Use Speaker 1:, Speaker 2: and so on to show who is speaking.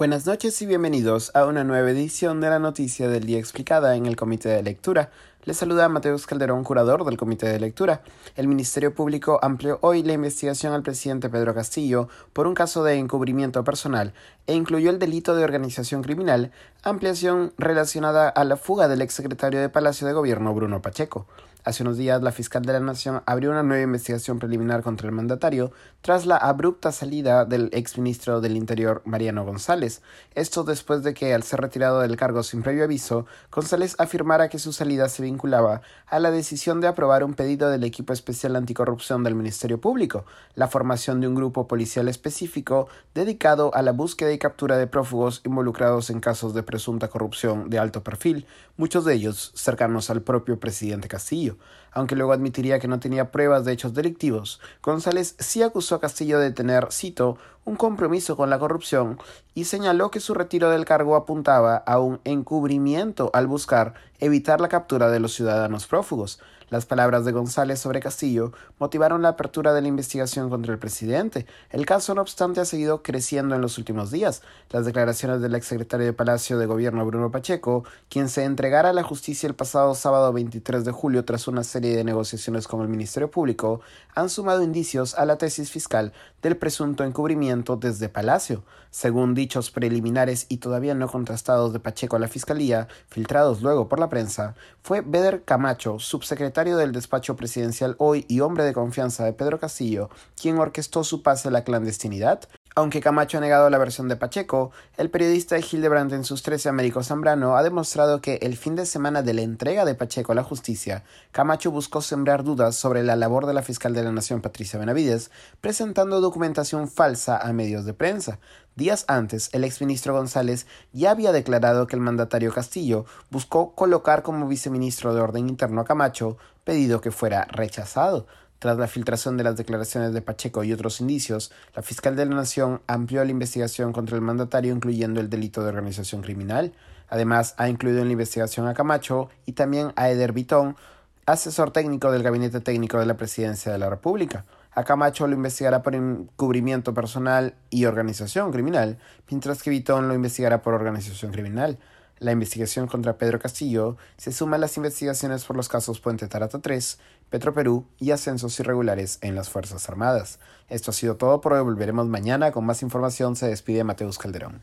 Speaker 1: Buenas noches y bienvenidos a una nueva edición de la Noticia del Día Explicada en el Comité de Lectura. Les saluda Mateus Calderón, curador del Comité de Lectura. El Ministerio Público amplió hoy la investigación al presidente Pedro Castillo por un caso de encubrimiento personal e incluyó el delito de organización criminal, ampliación relacionada a la fuga del exsecretario de Palacio de Gobierno Bruno Pacheco. Hace unos días, la fiscal de la Nación abrió una nueva investigación preliminar contra el mandatario tras la abrupta salida del exministro del Interior, Mariano González. Esto después de que, al ser retirado del cargo sin previo aviso, González afirmara que su salida se vinculaba a la decisión de aprobar un pedido del equipo especial anticorrupción del Ministerio Público, la formación de un grupo policial específico dedicado a la búsqueda y captura de prófugos involucrados en casos de presunta corrupción de alto perfil, muchos de ellos cercanos al propio presidente Castillo aunque luego admitiría que no tenía pruebas de hechos delictivos. González sí acusó a Castillo de tener, cito, un compromiso con la corrupción y señaló que su retiro del cargo apuntaba a un encubrimiento al buscar evitar la captura de los ciudadanos prófugos. Las palabras de González sobre Castillo motivaron la apertura de la investigación contra el presidente. El caso, no obstante, ha seguido creciendo en los últimos días. Las declaraciones del exsecretario de Palacio de Gobierno Bruno Pacheco, quien se entregara a la justicia el pasado sábado 23 de julio tras una serie de negociaciones con el Ministerio Público, han sumado indicios a la tesis fiscal del presunto encubrimiento desde Palacio. Según dichos preliminares y todavía no contrastados de Pacheco a la Fiscalía, filtrados luego por la prensa, fue Beder Camacho, subsecretario del despacho presidencial hoy y hombre de confianza de Pedro Castillo, quien orquestó su pase a la clandestinidad, aunque Camacho ha negado la versión de Pacheco, el periodista Hildebrand en sus 13 Américo Zambrano ha demostrado que el fin de semana de la entrega de Pacheco a la justicia, Camacho buscó sembrar dudas sobre la labor de la fiscal de la Nación Patricia Benavides, presentando documentación falsa a medios de prensa. Días antes, el exministro González ya había declarado que el mandatario Castillo buscó colocar como viceministro de Orden Interno a Camacho, pedido que fuera rechazado. Tras la filtración de las declaraciones de Pacheco y otros indicios, la fiscal de la Nación amplió la investigación contra el mandatario incluyendo el delito de organización criminal. Además, ha incluido en la investigación a Camacho y también a Eder Vitón, asesor técnico del Gabinete Técnico de la Presidencia de la República. A Camacho lo investigará por encubrimiento personal y organización criminal, mientras que Vitón lo investigará por organización criminal. La investigación contra Pedro Castillo se suma a las investigaciones por los casos Puente Tarata 3, Petroperú y ascensos irregulares en las Fuerzas Armadas. Esto ha sido todo por hoy. Volveremos mañana con más información. Se despide Mateus Calderón.